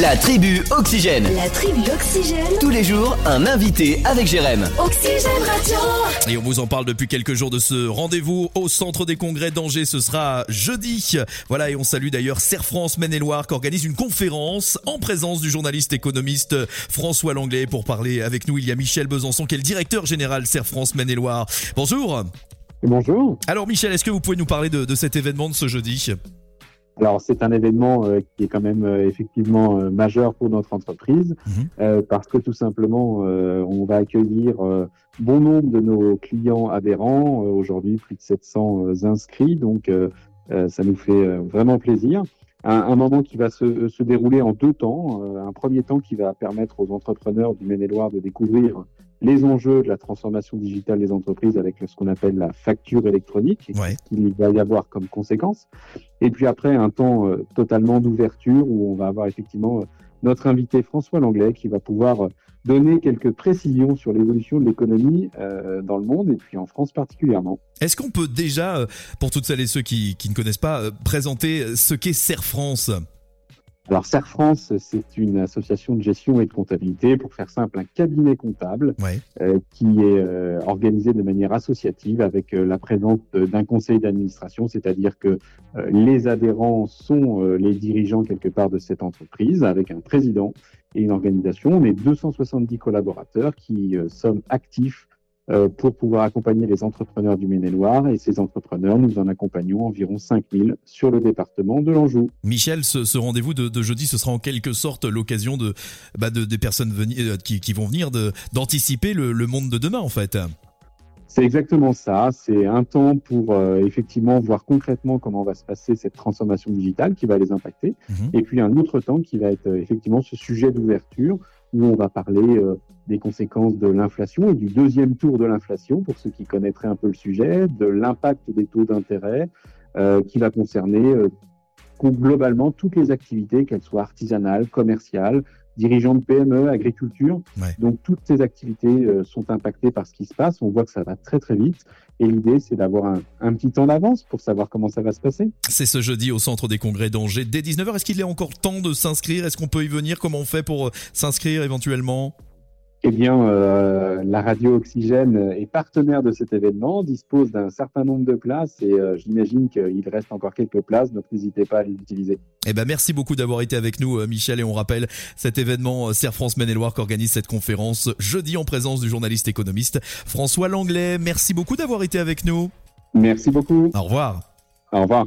La tribu Oxygène. La tribu Oxygène. Tous les jours, un invité avec Jérém. Oxygène Radio. Et on vous en parle depuis quelques jours de ce rendez-vous au centre des congrès d'Angers. Ce sera jeudi. Voilà, et on salue d'ailleurs Serre France Maine-et-Loire qui organise une conférence en présence du journaliste économiste François Langlais. Pour parler avec nous, il y a Michel Besançon qui est le directeur général Serre France Maine-et-Loire. Bonjour. Bonjour. Alors Michel, est-ce que vous pouvez nous parler de, de cet événement de ce jeudi? Alors c'est un événement euh, qui est quand même euh, effectivement euh, majeur pour notre entreprise Mhm. parce que tout simplement on va accueillir bon nombre de nos clients adhérents, aujourd'hui plus de 700 euh, inscrits, donc ça nous fait vraiment plaisir. Un, un moment qui va se, se dérouler en deux temps. Un premier temps qui va permettre aux entrepreneurs du Maine-et-Loire de découvrir les enjeux de la transformation digitale des entreprises avec ce qu'on appelle la facture électronique et Ouais. ce qu'il va y avoir comme conséquence. Et puis après, un temps euh, totalement d'ouverture où on va avoir effectivement euh, notre invité François Langlais qui va pouvoir euh, donner quelques précisions sur l'évolution de l'économie euh, dans le monde et puis en France particulièrement. Est-ce qu'on peut déjà, pour toutes celles et ceux qui, qui ne connaissent pas, présenter ce qu'est Serre France? Alors, Serre France, c'est une association de gestion et de comptabilité, pour faire simple, un cabinet comptable Ouais. euh, qui est euh, organisé de manière associative avec euh, la présence d'un conseil d'administration, c'est-à-dire que euh, les adhérents sont euh, les dirigeants quelque part de cette entreprise, avec un président et une organisation. On est 270 collaborateurs qui euh, sommes actifs pour pouvoir accompagner les entrepreneurs du Maine-et-Loire et ces entrepreneurs, nous en accompagnons environ 5000 sur le département de l'Anjou. Michel, ce, rendez-vous de, jeudi, ce sera en quelque sorte l'occasion de, bah de des personnes euh, qui, vont venir d'anticiper le monde de demain en fait. C'est exactement ça. C'est un temps pour euh, effectivement voir concrètement comment va se passer cette transformation digitale qui va les impacter. Mhm. Et puis un autre temps qui va être euh, effectivement ce sujet d'ouverture où on va parler euh, des conséquences de l'inflation et du deuxième tour de l'inflation pour ceux qui connaîtraient un peu le sujet, de l'impact des taux d'intérêt qui va concerner globalement toutes les activités, qu'elles soient artisanales, commerciales, dirigeants de PME, agriculture. Ouais. Donc toutes ces activités euh, sont impactées par ce qui se passe. On voit que ça va très très vite. Et l'idée, c'est d'avoir un, un petit temps d'avance pour savoir comment ça va se passer. C'est ce jeudi au centre des congrès d'Angers dès 19h. Est-ce qu'il est encore temps de s'inscrire? Est-ce qu'on peut y venir? Comment on fait pour euh, s'inscrire éventuellement? Eh bien, euh, la radio Oxygène est partenaire de cet événement, dispose d'un certain nombre de places et euh, j'imagine qu'il reste encore quelques places, donc n'hésitez pas à les utiliser. Eh ben merci beaucoup d'avoir été avec nous euh, Michel et on rappelle cet événement Serre France Maine-et-Loire qui organise cette conférence jeudi en présence du journaliste économiste François Langlais. Merci beaucoup d'avoir été avec nous. Merci beaucoup. Au revoir. Au revoir.